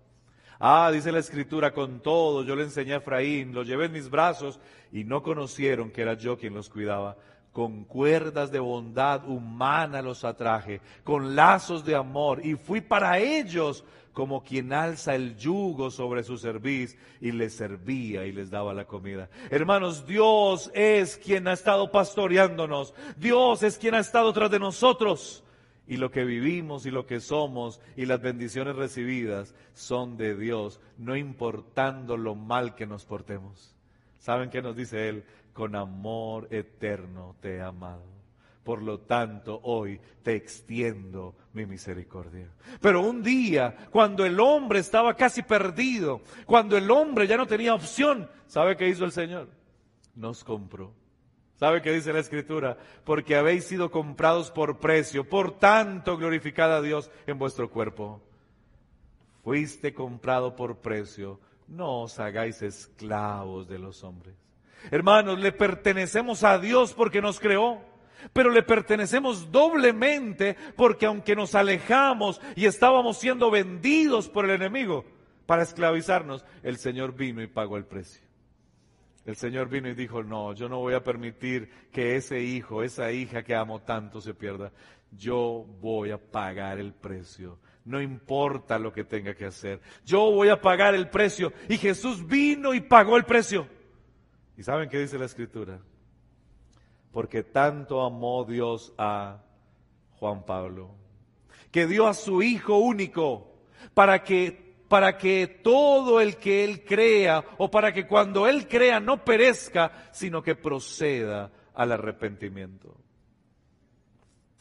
Ah, dice la escritura, con todo, yo le enseñé a Efraín, lo llevé en mis brazos y no conocieron que era yo quien los cuidaba con cuerdas de bondad humana los atraje, con lazos de amor, y fui para ellos como quien alza el yugo sobre su cerviz y les servía y les daba la comida. Hermanos, Dios es quien ha estado pastoreándonos, Dios es quien ha estado tras de nosotros. Y lo que vivimos y lo que somos y las bendiciones recibidas son de Dios, no importando lo mal que nos portemos. ¿Saben qué nos dice Él? Con amor eterno te he amado. Por lo tanto, hoy te extiendo mi misericordia. Pero un día, cuando el hombre estaba casi perdido, cuando el hombre ya no tenía opción, ¿sabe qué hizo el Señor? Nos compró. ¿Sabe qué dice la Escritura? Porque habéis sido comprados por precio, por tanto glorificad a Dios en vuestro cuerpo. Fuiste comprado por precio, no os hagáis esclavos de los hombres. Hermanos, le pertenecemos a Dios porque nos creó pero le pertenecemos doblemente porque aunque nos alejamos y estábamos siendo vendidos por el enemigo para esclavizarnos, el Señor vino y pagó el precio. El Señor vino y dijo, no, yo no voy a permitir que ese hijo, esa hija que amo tanto se pierda. Yo voy a pagar el precio. No importa lo que tenga que hacer. Yo voy a pagar el precio. Y Jesús vino y pagó el precio. ¿Y saben qué dice la escritura? porque tanto amó Dios a Juan Pablo, que dio a su Hijo único para que para que todo el que él crea o para que cuando él crea no perezca, sino que proceda al arrepentimiento.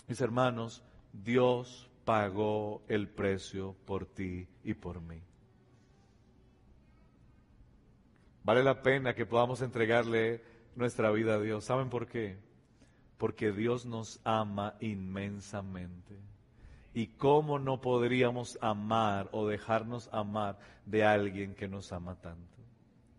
Mis hermanos, Dios pagó el precio por ti y por mí. Vale la pena que podamos entregarle nuestra vida a Dios. ¿Saben por qué? Porque Dios nos ama inmensamente. ¿Y cómo no podríamos amar o dejarnos amar de alguien que nos ama tanto?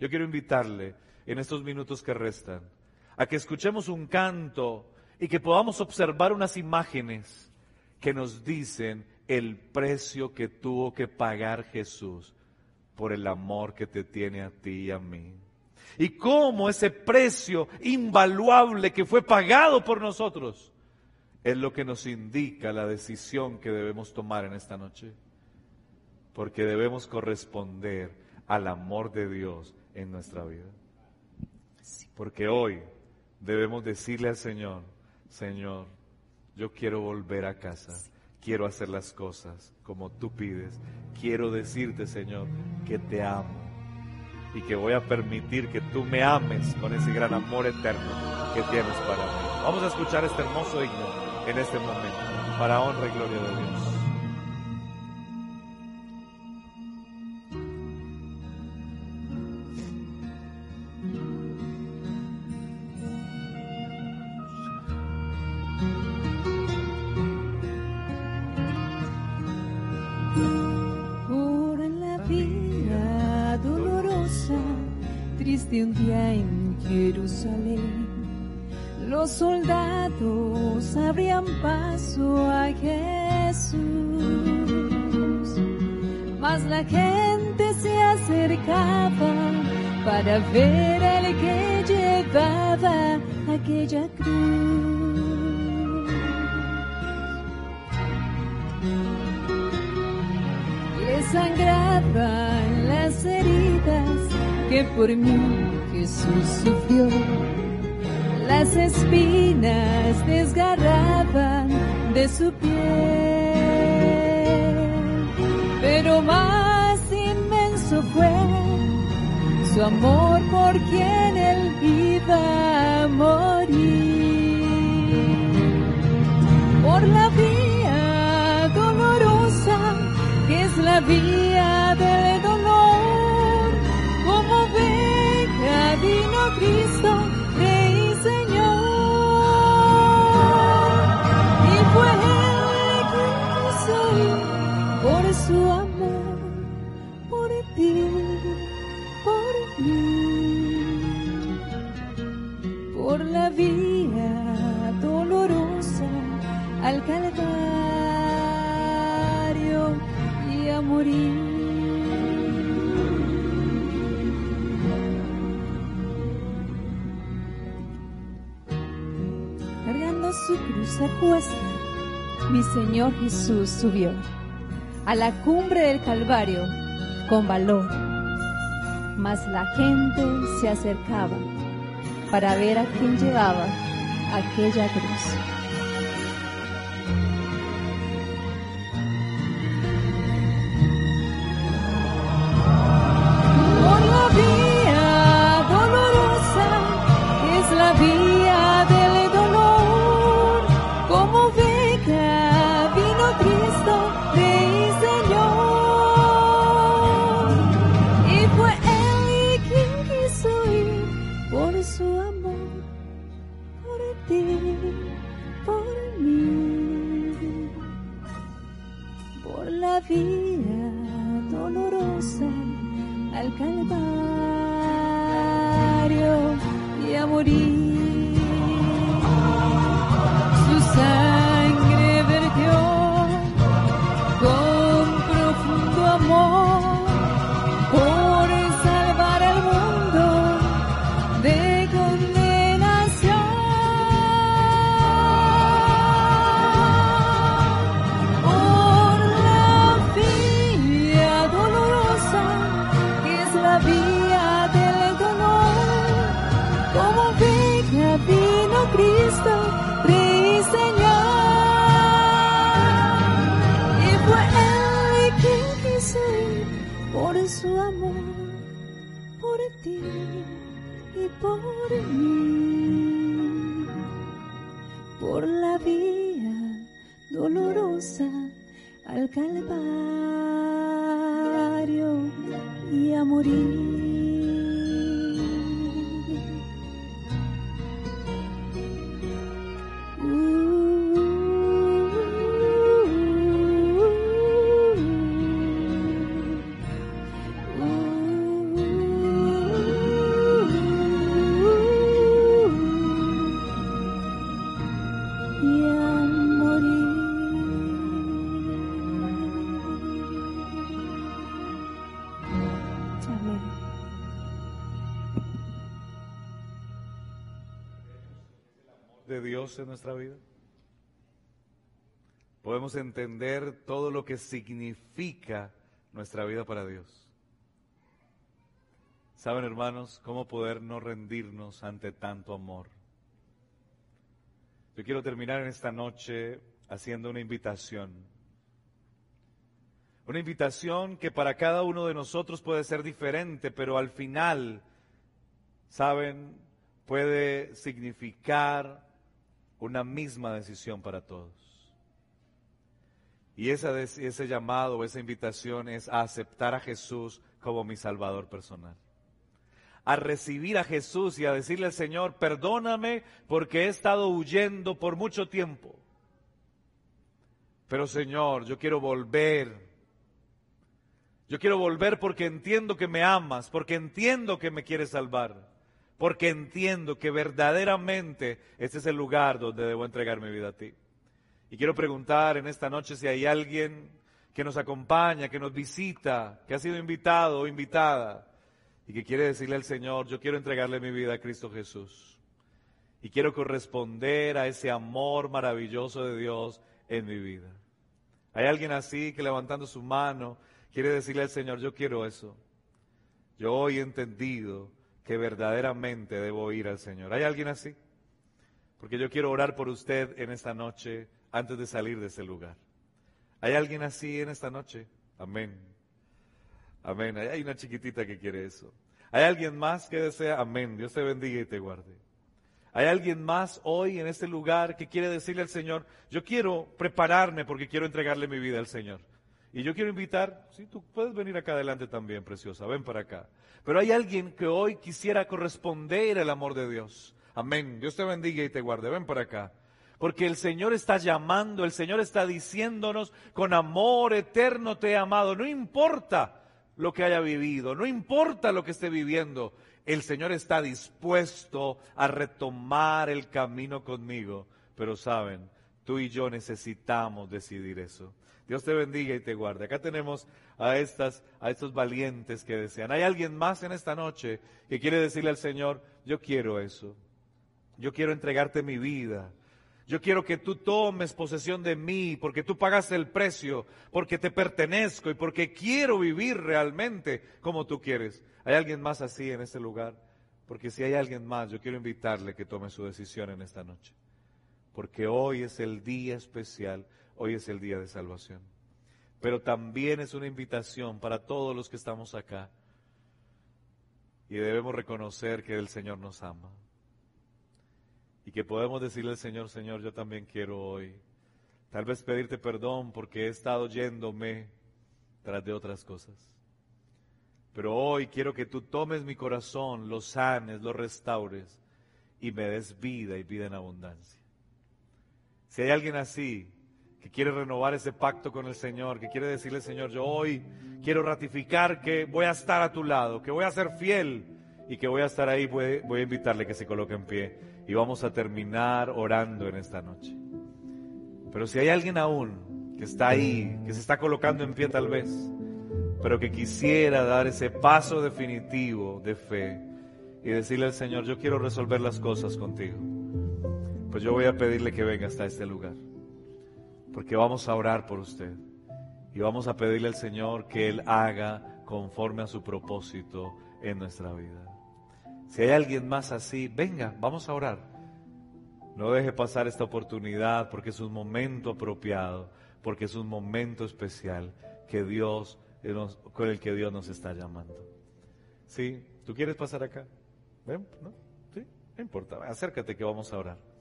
Yo quiero invitarle en estos minutos que restan a que escuchemos un canto y que podamos observar unas imágenes que nos dicen el precio que tuvo que pagar Jesús por el amor que te tiene a ti y a mí y cómo ese precio invaluable que fue pagado por nosotros es lo que nos indica la decisión que debemos tomar en esta noche. Porque debemos corresponder al amor de Dios en nuestra vida. Porque hoy debemos decirle al Señor, Señor, yo quiero volver a casa, quiero hacer las cosas como tú pides, quiero decirte, Señor, que te amo y que voy a permitir que tú me ames con ese gran amor eterno que tienes para mí. Vamos a escuchar este hermoso himno en este momento, para honra y gloria de Dios. Vía del dolor vino Cristo, mi Señor Jesús subió a la cumbre del Calvario con valor, mas la gente se acercaba para ver a quién llevaba aquella cruz. En nuestra vida? Podemos entender todo lo que significa nuestra vida para Dios. ¿Saben, hermanos, cómo poder no rendirnos ante tanto amor? Yo quiero terminar en esta noche haciendo una invitación. Una invitación que para cada uno de nosotros puede ser diferente, pero al final, ¿saben? Puede significar una misma decisión para todos. Y esa, ese llamado, esa invitación es a aceptar a Jesús como mi Salvador personal. A recibir a Jesús y a decirle al Señor, perdóname porque he estado huyendo por mucho tiempo. Pero Señor, yo quiero volver. Yo quiero volver porque entiendo que me amas, porque entiendo que me quieres salvar, porque entiendo que verdaderamente este es el lugar donde debo entregar mi vida a ti. Y quiero preguntar en esta noche si hay alguien que nos acompaña, que nos visita, que ha sido invitado o invitada y que quiere decirle al Señor, yo quiero entregarle mi vida a Cristo Jesús. Y quiero corresponder a ese amor maravilloso de Dios en mi vida. Hay alguien así que levantando su mano quiere decirle al Señor, yo quiero eso. Yo hoy he entendido que verdaderamente debo ir al Señor. ¿Hay alguien así? Porque yo quiero orar por usted en esta noche antes de salir de ese lugar. ¿Hay alguien así en esta noche? Amén. Amén. Hay una chiquitita que quiere eso. ¿Hay alguien más que desea? Amén. Dios te bendiga y te guarde. ¿Hay alguien más hoy en este lugar que quiere decirle al Señor, yo quiero prepararme porque quiero entregarle mi vida al Señor? Y yo quiero invitar, sí, tú puedes venir acá adelante también, preciosa, ven para acá. Pero hay alguien que hoy quisiera corresponder al amor de Dios. Amén. Dios te bendiga y te guarde, ven para acá. Porque el Señor está llamando, el Señor está diciéndonos, con amor eterno te he amado. No importa lo que haya vivido, no importa lo que esté viviendo, el Señor está dispuesto a retomar el camino conmigo. Pero saben, tú y yo necesitamos decidir eso. Dios te bendiga y te guarde. Acá tenemos a estas, a estos valientes que desean. ¿Hay alguien más en esta noche que quiere decirle al Señor, yo quiero eso? Yo quiero entregarte mi vida. Yo quiero que tú tomes posesión de mí porque tú pagaste el precio, porque te pertenezco y porque quiero vivir realmente como tú quieres. ¿Hay alguien más así en este lugar? Porque si hay alguien más, yo quiero invitarle que tome su decisión en esta noche. Porque hoy es el día especial, hoy es el día de salvación. Pero también es una invitación para todos los que estamos acá. Y debemos reconocer que el Señor nos ama. y que podemos decirle al Señor, Señor, yo también quiero hoy, tal vez pedirte perdón porque he estado yéndome tras de otras cosas. Pero hoy quiero que tú tomes mi corazón, lo sanes, lo restaures y me des vida y vida en abundancia. Si hay alguien así que quiere renovar ese pacto con el Señor, que quiere decirle, Señor, yo hoy quiero ratificar que voy a estar a tu lado, que voy a ser fiel y que voy a estar ahí, voy, voy a invitarle que se coloque en pie y vamos a terminar orando en esta noche. Pero si hay alguien aún que está ahí, que se está colocando en pie tal vez, pero que quisiera dar ese paso definitivo de fe y decirle al Señor, yo quiero resolver las cosas contigo pues yo voy a pedirle que venga hasta este lugar. Porque vamos a orar por usted. Y vamos a pedirle al Señor que Él haga conforme a su propósito en nuestra vida. Si hay alguien más así, venga, vamos a orar. No deje pasar esta oportunidad porque es un momento apropiado, porque es un momento especial que Dios, con el que Dios nos está llamando. ¿Sí? ¿Tú quieres pasar acá? ¿Ven? ¿No? ¿Sí? No importa, acércate que vamos a orar.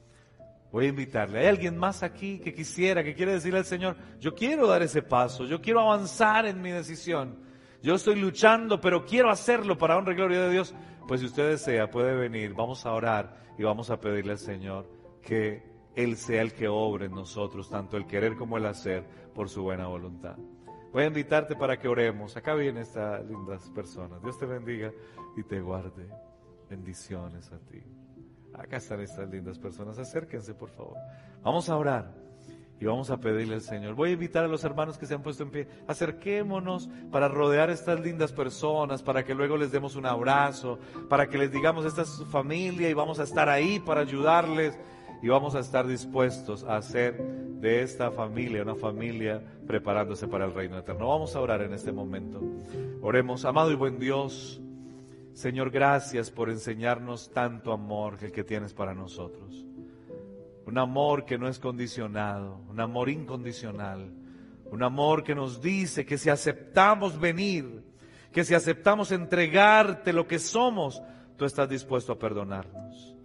Voy a invitarle. ¿Hay alguien más aquí que quisiera, que quiere decirle al Señor, yo quiero dar ese paso, yo quiero avanzar en mi decisión? Yo estoy luchando, pero quiero hacerlo para honra y gloria de Dios. Pues si usted desea, puede venir, vamos a orar y vamos a pedirle al Señor que Él sea el que obre en nosotros, tanto el querer como el hacer, por su buena voluntad. Voy a invitarte para que oremos. Acá vienen estas lindas personas. Dios te bendiga y te guarde. Bendiciones a ti. Acá están estas lindas personas. Acérquense, por favor. Vamos a orar y vamos a pedirle al Señor. Voy a invitar a los hermanos que se han puesto en pie. Acerquémonos para rodear a estas lindas personas, para que luego les demos un abrazo, para que les digamos, esta es su familia y vamos a estar ahí para ayudarles y vamos a estar dispuestos a hacer de esta familia una familia preparándose para el reino eterno. Vamos a orar en este momento. Oremos, amado y buen Dios. Señor, gracias por enseñarnos tanto amor que el que tienes para nosotros. Un amor que no es condicionado, un amor incondicional, un amor que nos dice que si aceptamos venir, que si aceptamos entregarte lo que somos, tú estás dispuesto a perdonarnos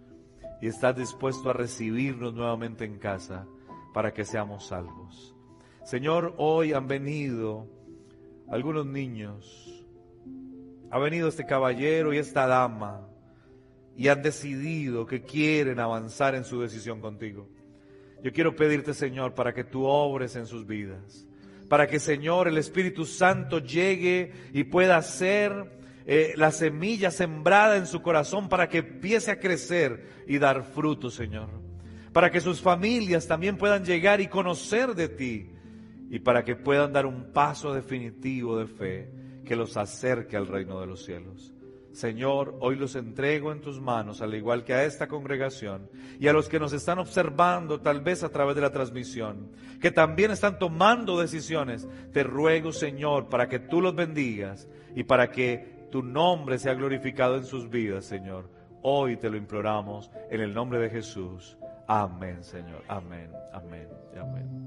y estás dispuesto a recibirnos nuevamente en casa para que seamos salvos. Señor, hoy han venido algunos niños ha venido este caballero y esta dama y han decidido que quieren avanzar en su decisión contigo. Yo quiero pedirte, Señor, para que tú obres en sus vidas, para que, Señor, el Espíritu Santo llegue y pueda ser eh, la semilla sembrada en su corazón para que empiece a crecer y dar fruto, Señor. Para que sus familias también puedan llegar y conocer de ti y para que puedan dar un paso definitivo de fe que los acerque al reino de los cielos. Señor, hoy los entrego en tus manos, al igual que a esta congregación y a los que nos están observando tal vez a través de la transmisión, que también están tomando decisiones. Te ruego, Señor, para que tú los bendigas y para que tu nombre sea glorificado en sus vidas, Señor. Hoy te lo imploramos en el nombre de Jesús. Amén, Señor. Amén, amén, amén.